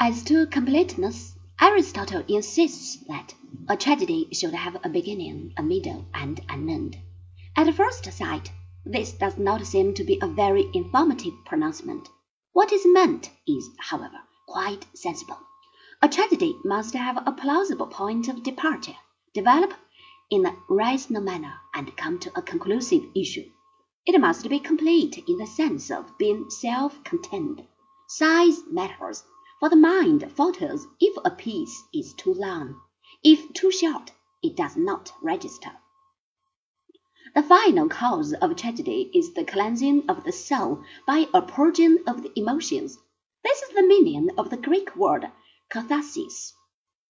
As to completeness, Aristotle insists that a tragedy should have a beginning, a middle, and an end. At first sight, this does not seem to be a very informative pronouncement. What is meant is, however, quite sensible. A tragedy must have a plausible point of departure, develop in a rational manner, and come to a conclusive issue. It must be complete in the sense of being self-contained. Size matters for the mind falters if a piece is too long. If too short, it does not register. The final cause of tragedy is the cleansing of the soul by a purging of the emotions. This is the meaning of the Greek word catharsis.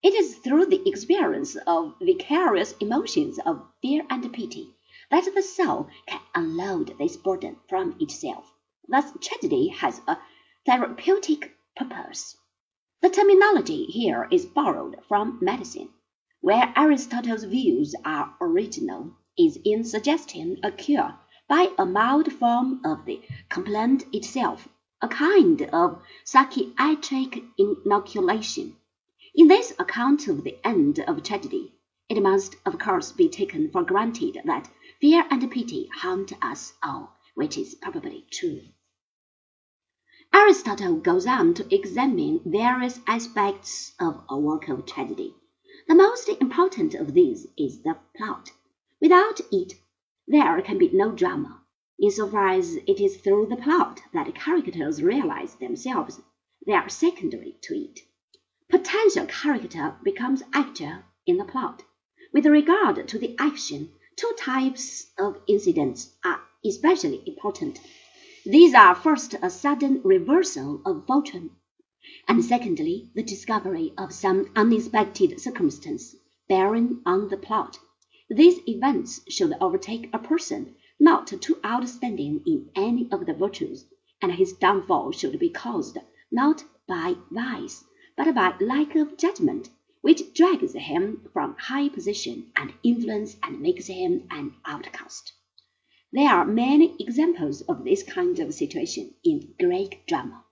It is through the experience of vicarious emotions of fear and pity that the soul can unload this burden from itself. Thus, tragedy has a therapeutic purpose. The terminology here is borrowed from medicine, where Aristotle's views are original, is in suggesting a cure by a mild form of the complaint itself, a kind of psychiatric inoculation. In this account of the end of tragedy, it must of course be taken for granted that fear and pity haunt us all, which is probably true. Aristotle goes on to examine various aspects of a work of tragedy. The most important of these is the plot. Without it, there can be no drama. In so far as it is through the plot that characters realize themselves, they are secondary to it. Potential character becomes actor in the plot. With regard to the action, two types of incidents are especially important. These are first a sudden reversal of fortune, and secondly the discovery of some unexpected circumstance bearing on the plot. These events should overtake a person not too outstanding in any of the virtues, and his downfall should be caused not by vice, but by lack of judgment, which drags him from high position and influence and makes him an outcast. There are many examples of this kind of situation in Greek drama.